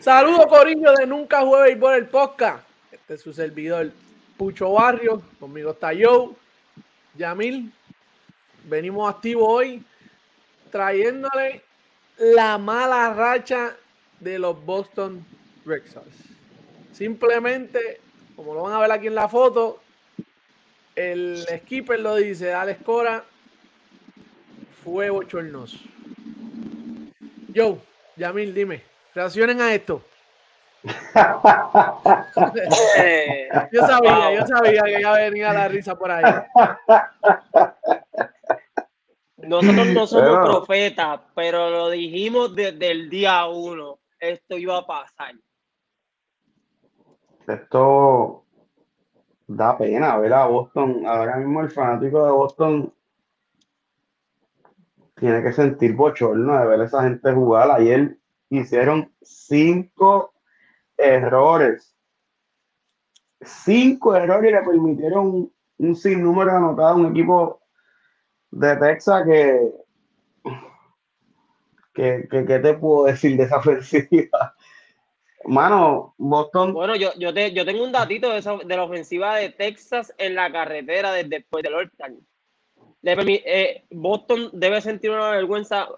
Saludos, Corillo de Nunca Jueves por el Podcast. Este es su servidor, Pucho Barrio. Conmigo está Joe, Yamil. Venimos activos hoy trayéndole la mala racha de los Boston Red Sox. Simplemente, como lo van a ver aquí en la foto, el skipper lo dice, Alex Cora fue bochornoso. Joe, Yamil, dime, reaccionen a esto. yo sabía, yo sabía que ya venía la risa por ahí. Nosotros no somos profetas, pero lo dijimos desde el día uno. Esto iba a pasar. Esto da pena ver a Boston. Ahora mismo el fanático de Boston tiene que sentir bochorno de ver a esa gente jugar. Ayer hicieron cinco errores. Cinco errores y le permitieron un, sinnúmero anotado a un equipo de Texas que, que, que, te puedo decir de esa ofensiva? Mano, Boston. Bueno, yo, yo, te, yo tengo un datito de, de la ofensiva de Texas en la carretera desde después del All eh, Boston debe sentir una vergüenza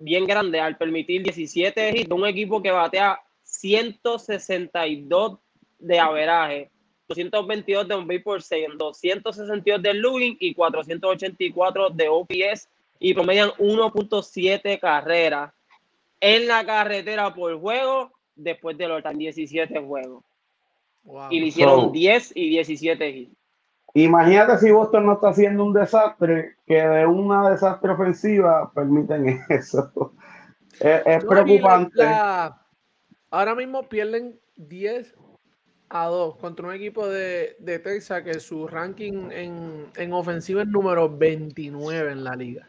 bien grande al permitir 17 hits de un equipo que batea 162 de averaje, 222 de un por 6, 262 de Lugin y 484 de OPS y promedian 1.7 carreras en la carretera por juego después de los 17 juegos. Y le hicieron 10 y 17 hits. Imagínate si Boston no está haciendo un desastre, que de una desastre ofensiva permiten eso. es, preocupante. ahora mismo pierden 10 a 2 contra un equipo de, de Texas que su ranking en, en ofensiva es número 29 en la liga.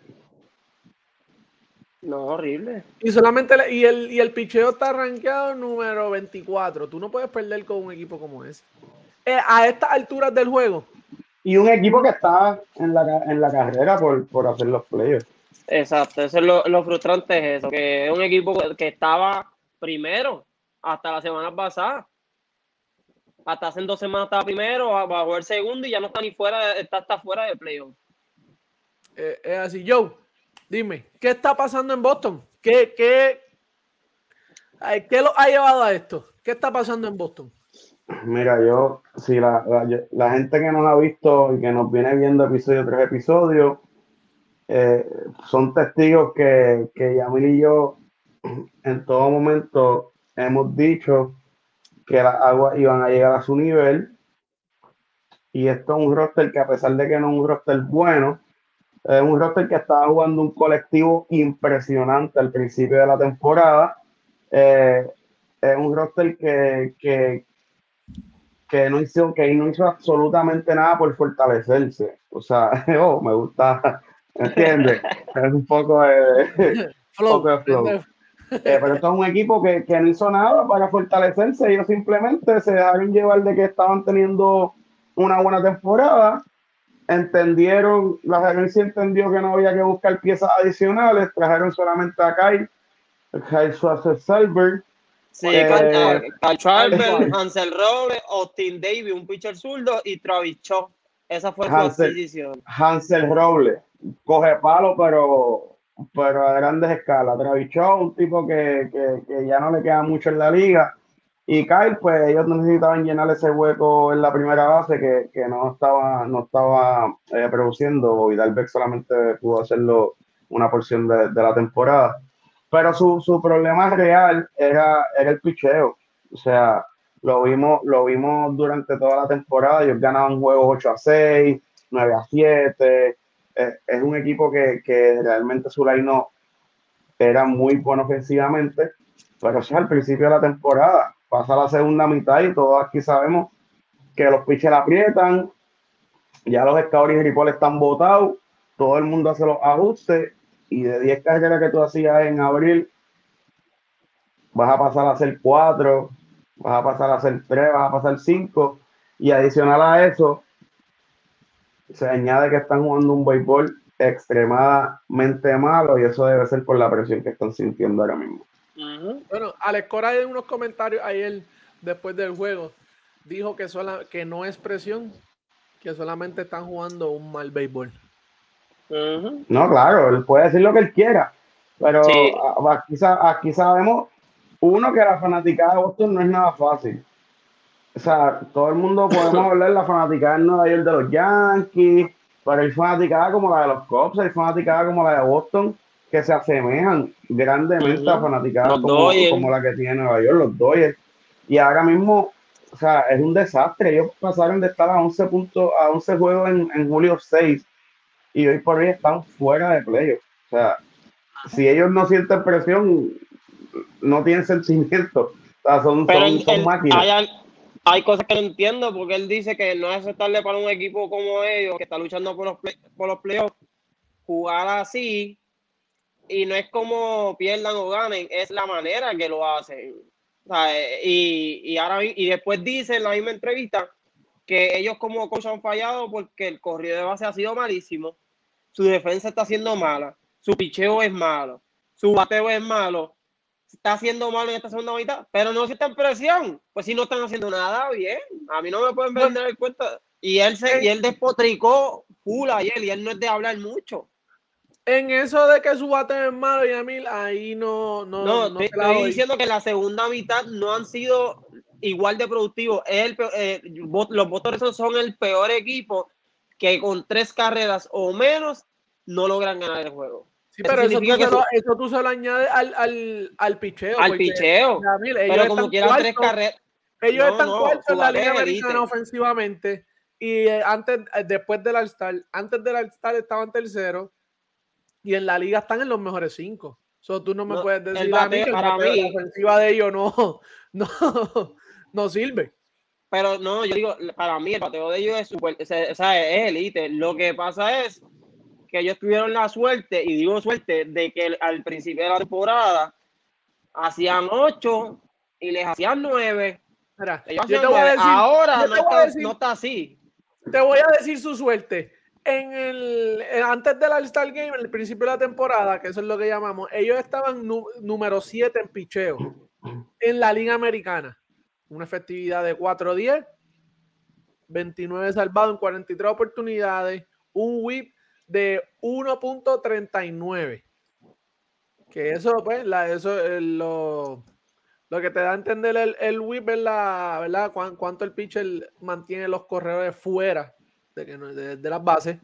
No, horrible. Y solamente y el, y el picheo está rankeado número 24. Tú no puedes perder con un equipo como ese. Eh, a estas alturas del juego, y un equipo que está en la, en la carrera por, por hacer los playoffs. Exacto, eso es lo, lo, frustrante es eso, que es un equipo que estaba primero hasta la semana pasada. Hasta hace dos semanas estaba primero, va a jugar segundo y ya no está ni fuera, está hasta fuera de playoff. Eh, es así, Joe, dime, ¿qué está pasando en Boston? ¿Qué, qué, ¿Qué lo ha llevado a esto? ¿Qué está pasando en Boston? Mira, yo, si la, la, gente que nos ha visto y que nos viene viendo episodio tras episodio, eh, son testigos que, que Yamil y yo en todo momento hemos dicho que las aguas iban a llegar a su nivel. Y esto es un roster que a pesar de que no es un roster bueno, es un roster que estaba jugando un colectivo impresionante al principio de la temporada. Eh, es un roster que, que, que no hizo, que no hizo absolutamente nada por fortalecerse. O sea, oh, me gusta, ¿entiendes? es un poco de, flow. Eh, pero esto es un equipo que, que, no hizo nada para fortalecerse. Ellos simplemente se dejaron llevar de que estaban teniendo una buena temporada. Entendieron, la gerencia entendió que no había que buscar piezas adicionales. Trajeron solamente a Kyle, Kyle Schwarzer-Selberg, Sí, eh, Hansel Robles, Austin Davis, un pitcher zurdo y Travis Shaw. Esa fue su adquisición. Hansel Robles, coge palo, pero, pero a grandes escalas. Travis Shaw, un tipo que, que, que, ya no le queda mucho en la liga. Y Kyle, pues ellos necesitaban llenar ese hueco en la primera base que, que no estaba, no estaba eh, produciendo. Y Dalbeck solamente pudo hacerlo una porción de, de la temporada. Pero su, su problema real era, era el picheo. O sea, lo vimos, lo vimos durante toda la temporada. Ellos ganaban juegos 8 a 6, 9 a 7. Es, un equipo que, que realmente su line era muy bueno ofensivamente. Pero eso es al principio de la temporada. Pasa la segunda mitad y todos aquí sabemos que los pitchers aprietan. Ya los scouts y Ripoll están botados. Todo el mundo hace los ajustes y de 10 carreras que tú hacías en abril, vas a pasar a hacer 4, vas a pasar a hacer 3, vas a pasar 5, y adicional a eso, se añade que están jugando un béisbol extremadamente malo y eso debe ser por la presión que están sintiendo ahora mismo. Bueno, Alex Cora en unos comentarios ayer después del juego dijo que, sola, que no es presión, que solamente están jugando un mal béisbol. No, claro, él puede decir lo que él quiera, pero aquí, aquí sabemos, uno, que la fanaticada de Boston no es nada fácil. O sea, todo el mundo podemos hablar de la fanaticada en Nueva York de los Yankees, pero hay fanaticada como la de los Cubs, hay fanaticada como la de Boston, que se asemejan grandemente a fanaticadas como, como, la que tiene Nueva York, los Dodgers. Y ahora mismo, o sea, es un desastre. Ellos pasaron de estar a 11 puntos, a 11 juegos en, en julio 6 y hoy por hoy están fuera de playoff. O sea, si ellos no sienten presión, no tienen sentimiento. O sea, son, son, máquinas. Hay, cosas que no entiendo porque él dice que no es aceptable para un equipo como ellos, que está luchando por los, por los playoffs, jugar así y no es como pierdan o ganen, es la manera que lo hacen. y, y, ahora, y después dice en la misma entrevista que ellos como coach han fallado porque el corrido de base ha sido malísimo, su defensa está siendo mala, su picheo es malo, su bateo es malo, está haciendo malo en esta segunda mitad, pero no está en presión, pues si no están haciendo nada bien, a mí no me pueden vender el cuenta. Y él se, y él despotricó full ayer y él no es de hablar mucho. En eso de que su bate es malo, y a mí ahí no. No, no, no estoy diciendo que la segunda mitad no han sido igual de productivos. El, eh, los motores son el peor equipo que con tres carreras o menos no logran ganar el juego. Sí, pero eso, tú, se lo, añades al, al, al picheo. Al picheo. pero como quieran tres carreras. Ellos están cuartos en la Liga Americana ofensivamente. Y eh, antes, eh, después del All-Star, antes del All-Star estaban terceros y en la liga están en los mejores cinco. So, tú no me puedes decir a mí que para mí, la ofensiva de ellos no, no, no sirve. Pero no, yo digo, para mí el bateo de ellos es super, o sea, es elite. Lo que pasa es que ellos tuvieron la suerte, y digo suerte, de que al principio de la temporada hacían ocho y les hacían nueve. Ahora no está así. Te voy a decir su suerte en el, eh, antes del All-Star Game, en el principio de la temporada, que eso es lo que llamamos, ellos estaban número 7 en picheo en la Liga Americana. Una efectividad de 4-10, 29 salvados en 43 oportunidades, un whip de 1.39. Que eso, pues, la, eso es lo, lo que te da a entender el, el whip es la, ¿verdad? cuánto el pitcher mantiene los corredores fuera de, de, las bases.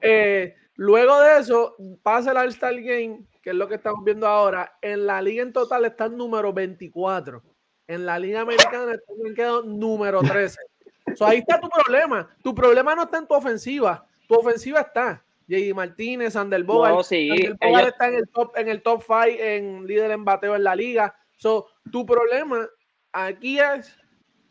Eh, luego de eso, pasa el All-Star Game, que es lo que estamos viendo ahora. En la liga en total está el número 24. En la liga americana está en número 13. ahí está tu problema. Tu problema no está en tu ofensiva. Tu ofensiva está. J.D. Martínez, Ander Bogart. está en el top en el top 5 en líder en bateo en la liga. So, tu problema aquí es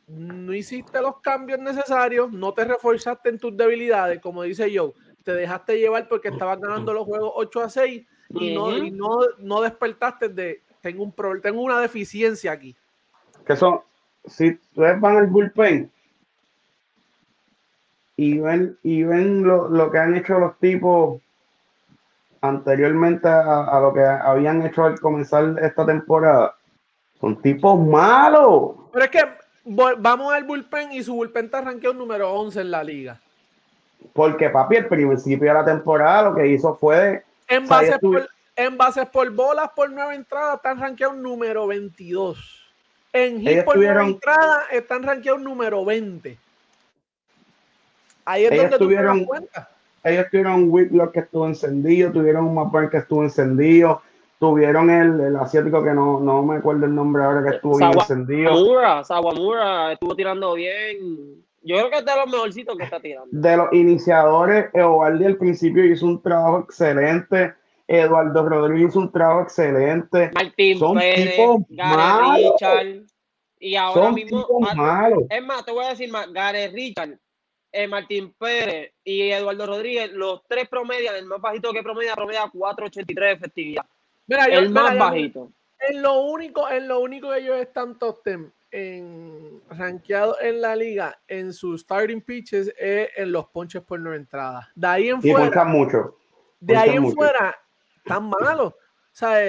no hiciste los cambios necesarios, no te reforzaste en tus debilidades, como dice Joe, te dejaste llevar porque estabas ganando los juegos 8 a 6 y, no, no, no, despertaste de tengo un problema, tengo una deficiencia aquí. Que son, si ustedes van al bullpen y ven, y ven lo, que han hecho los tipos anteriormente a, lo que habían hecho al comenzar esta temporada, son tipos malos. Pero es que vamos al bullpen y su bullpen está rankeado número 11 en la liga. Porque, papi, el principio de la temporada lo que hizo fue. En bases, por, en bases por bolas por nueva entrada están rankeados número 22. En hit por nueva entrada están rankeados número 20. Ahí es donde tuvieron, tú cuenta. Ellos tuvieron un Whitlock que estuvo encendido, tuvieron un Mapper que estuvo encendido, tuvieron el, el, asiático que no, no me acuerdo el nombre ahora que estuvo bien encendido. Sawamura, Sawamura estuvo tirando bien. Yo creo que es de los mejorcitos que está tirando. De los iniciadores, Eovaldi al principio hizo un trabajo excelente. Eduardo Rodríguez hizo un trabajo excelente. Martín Son Pérez, Gary Richard. Y ahora Son mismo. Malos. Es más, te voy a decir más. Gary Richard, eh, Martín Pérez y Eduardo Rodríguez, los tres promedian, el más bajito que promedia, promedia 4.83 de efectividad el más bajito. En lo único, en lo único que ellos están top en rankeado en la liga en sus starting pitches es en los ponches por no entrada. De ahí en fuera. mucho. De ahí en fuera, tan malos.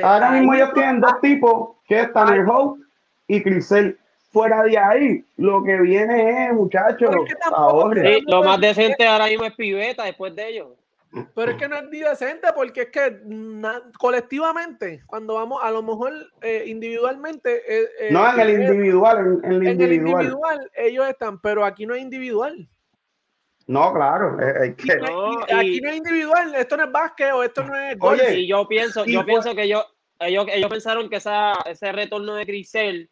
Ahora mismo ellos tienen dos tipos, que están el Hope y Crisel. Fuera de ahí, lo que viene es, muchachos, lo más decente ahora mismo es Piveta después de ellos. Pero es que no es decente porque es que colectivamente, cuando vamos, a lo mejor eh, individualmente. Eh, eh, no, en el individual, en, el individual. el individual ellos están, pero aquí no es individual. No, claro, que... aquí no es individual, esto no es básquet o esto no es. Oye, y yo pienso, yo pienso que ellos, ellos, ellos pensaron que esa, ese retorno de Grisel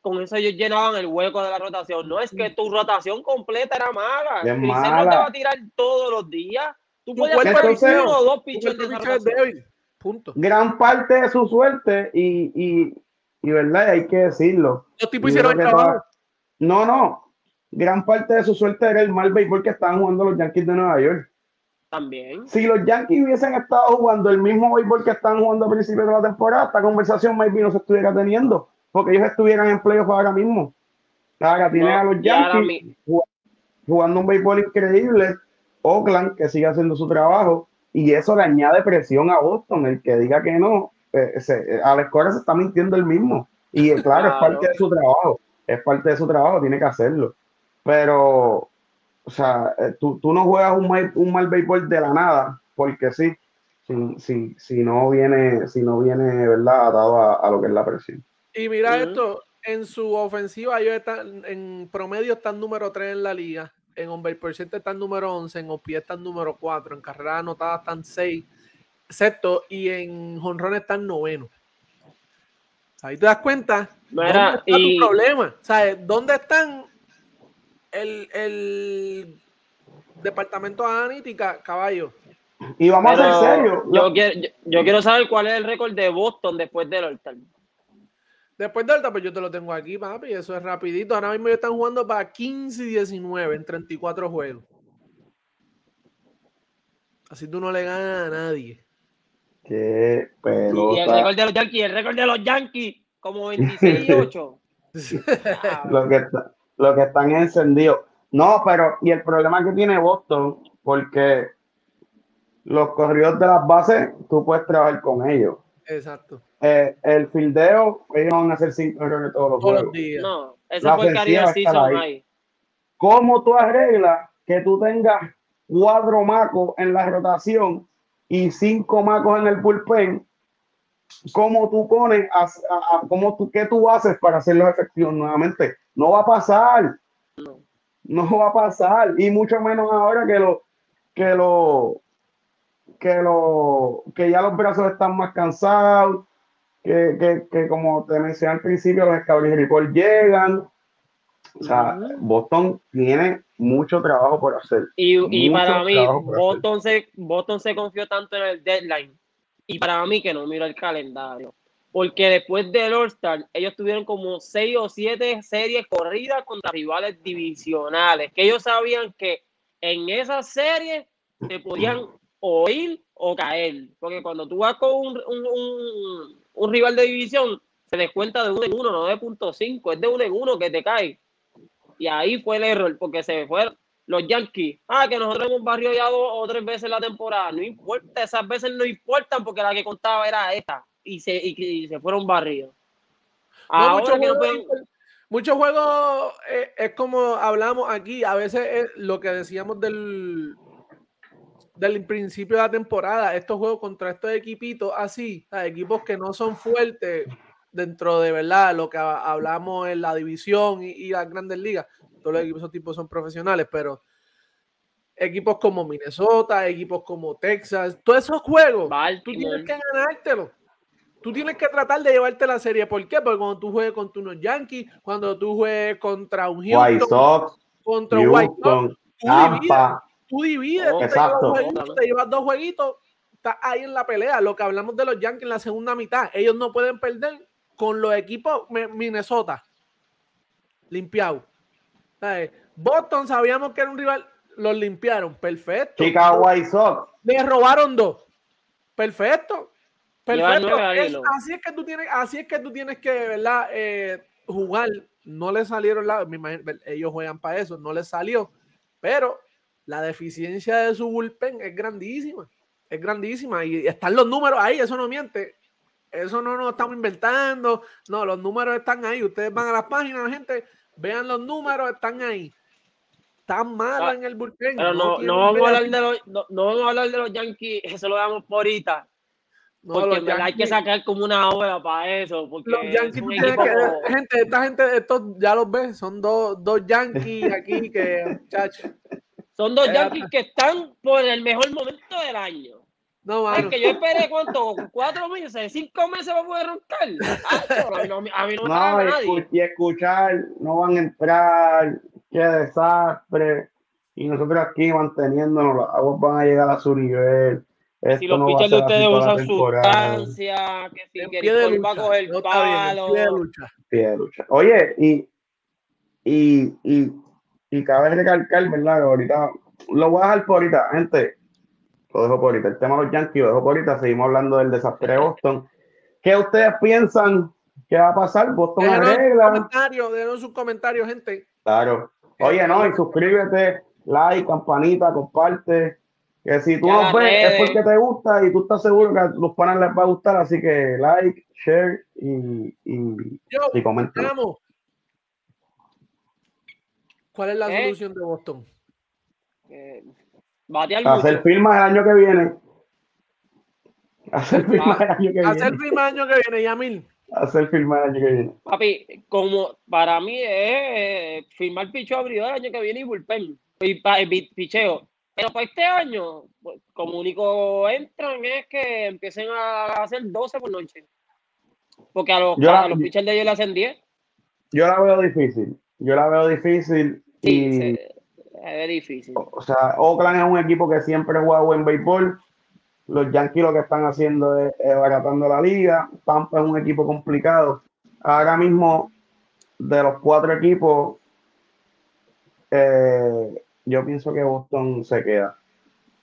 con eso ellos llenaban el hueco de la rotación. No es que tu rotación completa era mala. Grisel no te va a tirar todos los días. Tú puedes hacer uno o dos pichos de Punto. Gran parte de su suerte y, y, y verdad, hay que decirlo. Los tipos hicieron el trabajo. No, no. Gran parte de su suerte era el mal béisbol que estaban jugando los Yankees de Nueva York. También. Si los Yankees hubiesen estado jugando el mismo béisbol que estaban jugando a principios de la temporada, esta conversación maybe no se estuviera teniendo, porque ellos estuvieran en playoff ahora mismo. Ahora tienen a los Yankees jugando un béisbol increíble Oakland que sigue haciendo su trabajo y eso le añade presión a Boston. El que diga que no, eh, se, eh, Alex Cora se está mintiendo el mismo. Y eh, claro, es parte de su trabajo, es parte de su trabajo, tiene que hacerlo. Pero, o sea, tú, no juegas un mal, un mal béisbol de la nada, porque sí, si, si, si, no viene, si no viene, ¿verdad? Atado a, lo que es la presión. Y mira esto, en su ofensiva ellos están, en promedio están número 3 en la liga en on base percent están número 11, en OPI están número 4, en carrera anotada están 6, sexto, y en jonrón están noveno. Ahí te das cuenta. ¿Dónde está tu problema? ¿Sabes? ¿Dónde están el, el departamento de analítica, caballo? Y vamos a ser serios. Yo, yo, quiero saber cuál es el récord de Boston después del all Después de Alta, pues yo te lo tengo aquí, papi. Eso es rapidito. Ahora mismo ellos están jugando para 15 y 19 en 34 juegos. Así tú no le ganas a nadie. Qué pelota. Y el récord de los Yankees, el récord de los Yankees, como 26 y 8. lo, que lo que están encendidos. No, pero, y el problema que tiene Boston, porque los corridos de las bases, tú puedes trabajar con ellos. Exacto. Eh, el fildeo, ellos van a hacer cinco errores todos los, todos los días. No, eso fue el Season ahí. ¿Cómo tú arreglas que tú tengas cuatro macos en la rotación y cinco macos en el bullpen? ¿Cómo tú pones, a, cómo tú, qué tú haces para hacerlos efectivos nuevamente? No va a pasar. No. no va a pasar. Y mucho menos ahora que lo, que lo, que lo, que ya los brazos están más cansados, que, como te mencioné al principio, los Report llegan. O sea, Boston tiene mucho trabajo por hacer. Y, para mí, Boston se, Boston se confió tanto en el deadline. Y para mí que no miro el calendario. Porque después del All-Star, ellos tuvieron como seis o siete series corridas contra rivales divisionales. Que ellos sabían que en esas series se podían oír o caer. Porque cuando tú vas con un, un un rival de división, se descuenta de uno en uno, no de punto cinco, es de uno en uno que te cae. Y ahí fue el error, porque se fueron los Yankees. Ah, que nosotros hemos barriado dos o tres veces la temporada. No importa, esas veces no importan porque la que contaba era esta. Y se, y, se fueron barridos. muchos juegos, eh, es como hablamos aquí, a veces es lo que decíamos del, del principio de la temporada, estos juegos contra estos equipitos así, equipos que no son fuertes dentro de verdad lo que hablamos en la división y, las grandes ligas. Todos los equipos, esos tipos son profesionales, pero equipos como Minnesota, equipos como Texas, todos esos juegos, tú tienes que ganártelo. Tú tienes que tratar de llevarte la serie. ¿Por qué? Porque cuando tú juegues contra unos Yankees, cuando tú juegues contra un Houston, White Sox, contra un White Sox, tú divides, te, llevas dos jueguitos, estás ahí en la pelea. Lo que hablamos de los Yankees en la segunda mitad, ellos no pueden perder con los equipos Minnesota limpiado. Boston sabíamos que era un rival, los limpiaron, perfecto. Chicago White Sox. Le robaron dos. Perfecto. Perfecto. así es que tú tienes, así es que tú tienes que, ¿verdad? Eh, jugar. No le salieron la, ellos juegan para eso, no les salió. Pero la deficiencia de su bullpen es grandísima. Es grandísima. Y están los números ahí, eso no miente. Eso no nos estamos inventando. No, los números están ahí. Ustedes van a las páginas, gente, vean los números, están ahí. Están malos Ah, en el bullpen. Pero no, tienen no, vamos a hablar de los, no, no vamos a hablar de los Yankees, eso lo damos por ahorita. No, porque hay que sacar como una hora para eso. Porque Los es Yankees, tienes equipo que- como- gente, esta gente, estos ya los ves, son dos, dos Yankees aquí que, chacho. son dos Yankees que están por el mejor momento del año. No, Es mano. que yo esperé cuánto, cuatro meses, cinco meses para poder roncar. A mí no, a mí no me No, paga y, nadie. escu- y escuchar, no van a entrar, qué desastre. Y nosotros aquí manteniéndonos, las aguas van a llegar a su nivel. Esto Si los no pitchers de ustedes usan sustancia, que si En que pie de Nicole va a coger No bien, palo. pie de lucha. Pie de lucha. Oye, y, y, y, y cabe recalcar, ¿verdad? Ahorita lo voy a dejar por ahorita, gente. Lo dejo por ahorita. El tema de los Yankees lo dejo por ahorita. Seguimos hablando del desastre de Boston. ¿Qué ustedes piensan que va a pasar? ¿Boston Déjenos sus arregla? comentarios, déjenos sus comentarios, gente. Claro. Oye, no, y suscríbete, like, campanita, comparte. Que si tú nos ves es porque te gusta y tú estás seguro que a los panas les va a gustar. Así que like, share y, y, Yo, y comenten. vamos. ¿Cuál es la ¿Eh? solución de Boston? Eh, batear Hacer firmas el año que viene. Hacer firmas el año que Hacer viene. firma el año que viene, Yamil. Hacer firmas el año que viene. Papi, como para mí es eh, firmar picheo abridor el año que viene y bullpen. Y picheo. Pero para este año, pues, como único entran es que empiecen a hacer 12 por noche. Porque a los, Yo la- a los pitchers de ellos le hacen 10. Yo la veo difícil. Yo la veo difícil. Sí, y, se- es difícil. O sea, Oakland es un equipo que siempre juega buen béisbol. Los Yankees lo que están haciendo es, es baratando la liga. Tampa es un equipo complicado. Ahora mismo, de los cuatro equipos, eh, yo pienso que Boston se queda.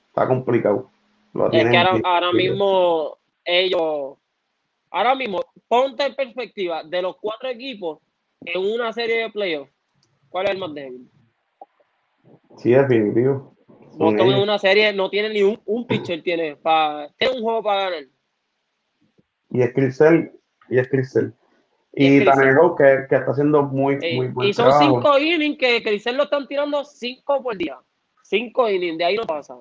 Está complicado. Lo Es que ahora mismo ellos, ahora mismo, ponte en perspectiva de los cuatro equipos en una serie de playoffs, ¿cuál es el más débil? Sí, definitivo. Boston en una serie no tiene ni un, un pitcher, tiene, para tiene un juego para ganar. Y es Crisel. Y es Crisel. Y Y que, que está haciendo muy, Eh, muy buen y son trabajo. cinco innings que Crisel lo están tirando cinco por día. Cinco innings, de ahí no pasa.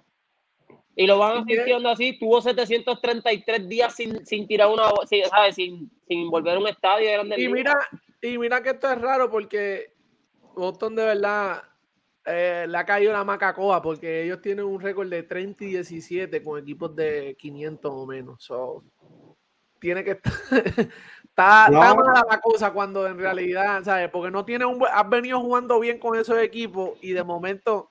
Y lo van a ¿Y seguir qué? tirando así. Tuvo 733 días sin, sin tirar una, sin, ¿sabes? Sin, sin volver a un estadio de Grandes Y mira, y mira que esto es raro porque Boston de verdad eh, le ha caído la macacoa porque ellos tienen un récord de 30 y 17 con equipos de 500 o menos. So, tiene que estar. está, No. está mala la cosa cuando en realidad, ¿sabes? Porque no tiene un. buen- Has venido jugando bien con esos equipos y de momento.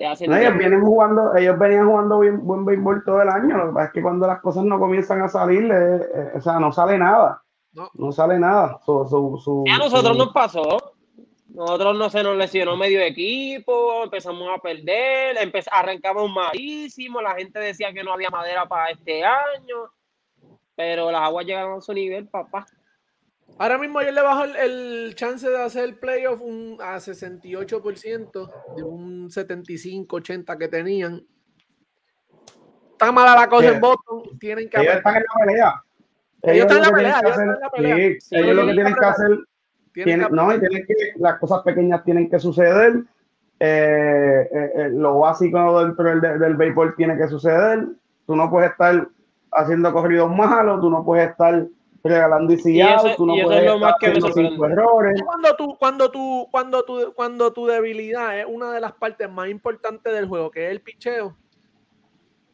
No, ellos vienen jugando, ellos venían jugando bien, buen béisbol todo el año. Lo que pasa es que cuando las cosas no comienzan a salir, eh, eh, o sea, no sale nada. No. No sale nada. Su- su- su- A nosotros su- nos pasó. Nosotros no se nos lesionó medio equipo, empezamos a perder, empe- arrancamos malísimo, la gente decía que no había madera para este año, pero las aguas llegaron a su nivel, papá. Ahora mismo yo le bajo el, el chance de hacer el playoff un, a 68% de un 75-80 que tenían. Está mala la cosa Sí. en Boston. Tienen que Ellos están en la pelea. Ellos ellos están en la pelea. ellos lo que tienen que hacer, que no, y tienen que, las cosas pequeñas tienen que suceder. eh, eh, eh, lo básico dentro del, del béisbol tiene que suceder. Tú no puedes estar haciendo corridos malos, tú no puedes estar regalando y eso- tú no puedes es lo estar más que me haciendo cinco errores. Cuando tú, cuando tú, cuando tú, cuando tu debilidad es una de las partes más importantes del juego, que es el picheo,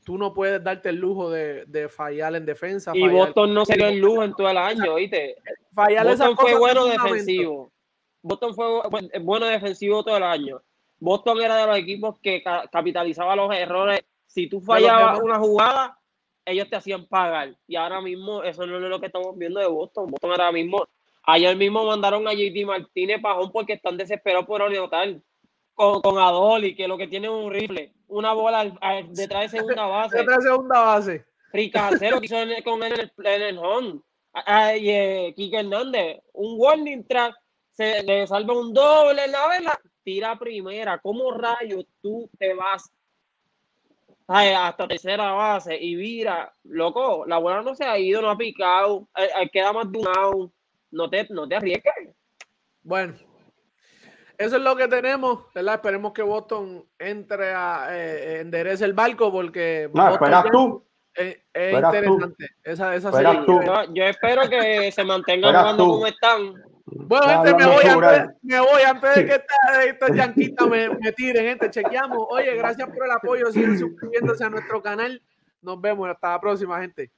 tú no puedes darte el lujo de, de fallar en defensa. Y fallar, Boston no se dio el lujo en todo el año, ¿oíste? fallar Boston fue bueno defensivo. Boston fue bu- bueno defensivo todo el año. Boston era de los equipos que ca- capitalizaba los errores. Si tú fallabas una jugada, ellos te hacían pagar. Y ahora mismo eso no es lo que estamos viendo de Boston. Boston ahora mismo, ayer mismo mandaron a JD Martínez Pajón porque están desesperados por anotar con, con Adoli, que lo que tiene es un rifle, una bola al- al- detrás de segunda base. Otra segunda base. Ricardero que hizo el- con él en el, en el home. Ah, y eh, Quique Hernández, un warning track, se le salva un doble en la vela, tira primera. ¿Cómo rayos tú te vas hasta tercera base y vira, loco, la bola no se ha ido, no ha picado, queda más de un no te, no te arriesgues. Bueno, eso es lo que tenemos, ¿verdad? Esperemos que Boston entre a eh, enderece el barco porque. No, esperas tú. Es, interesante. Esa, esa Yo, espero que se mantengan jugando como están. Bueno, gente, me voy, antes, me voy, antes, de que estos yanquitas me, me tiren, gente. Chequeamos. Oye, gracias por el apoyo. Sigan suscribiéndose a nuestro canal. Nos vemos. Hasta la próxima, gente.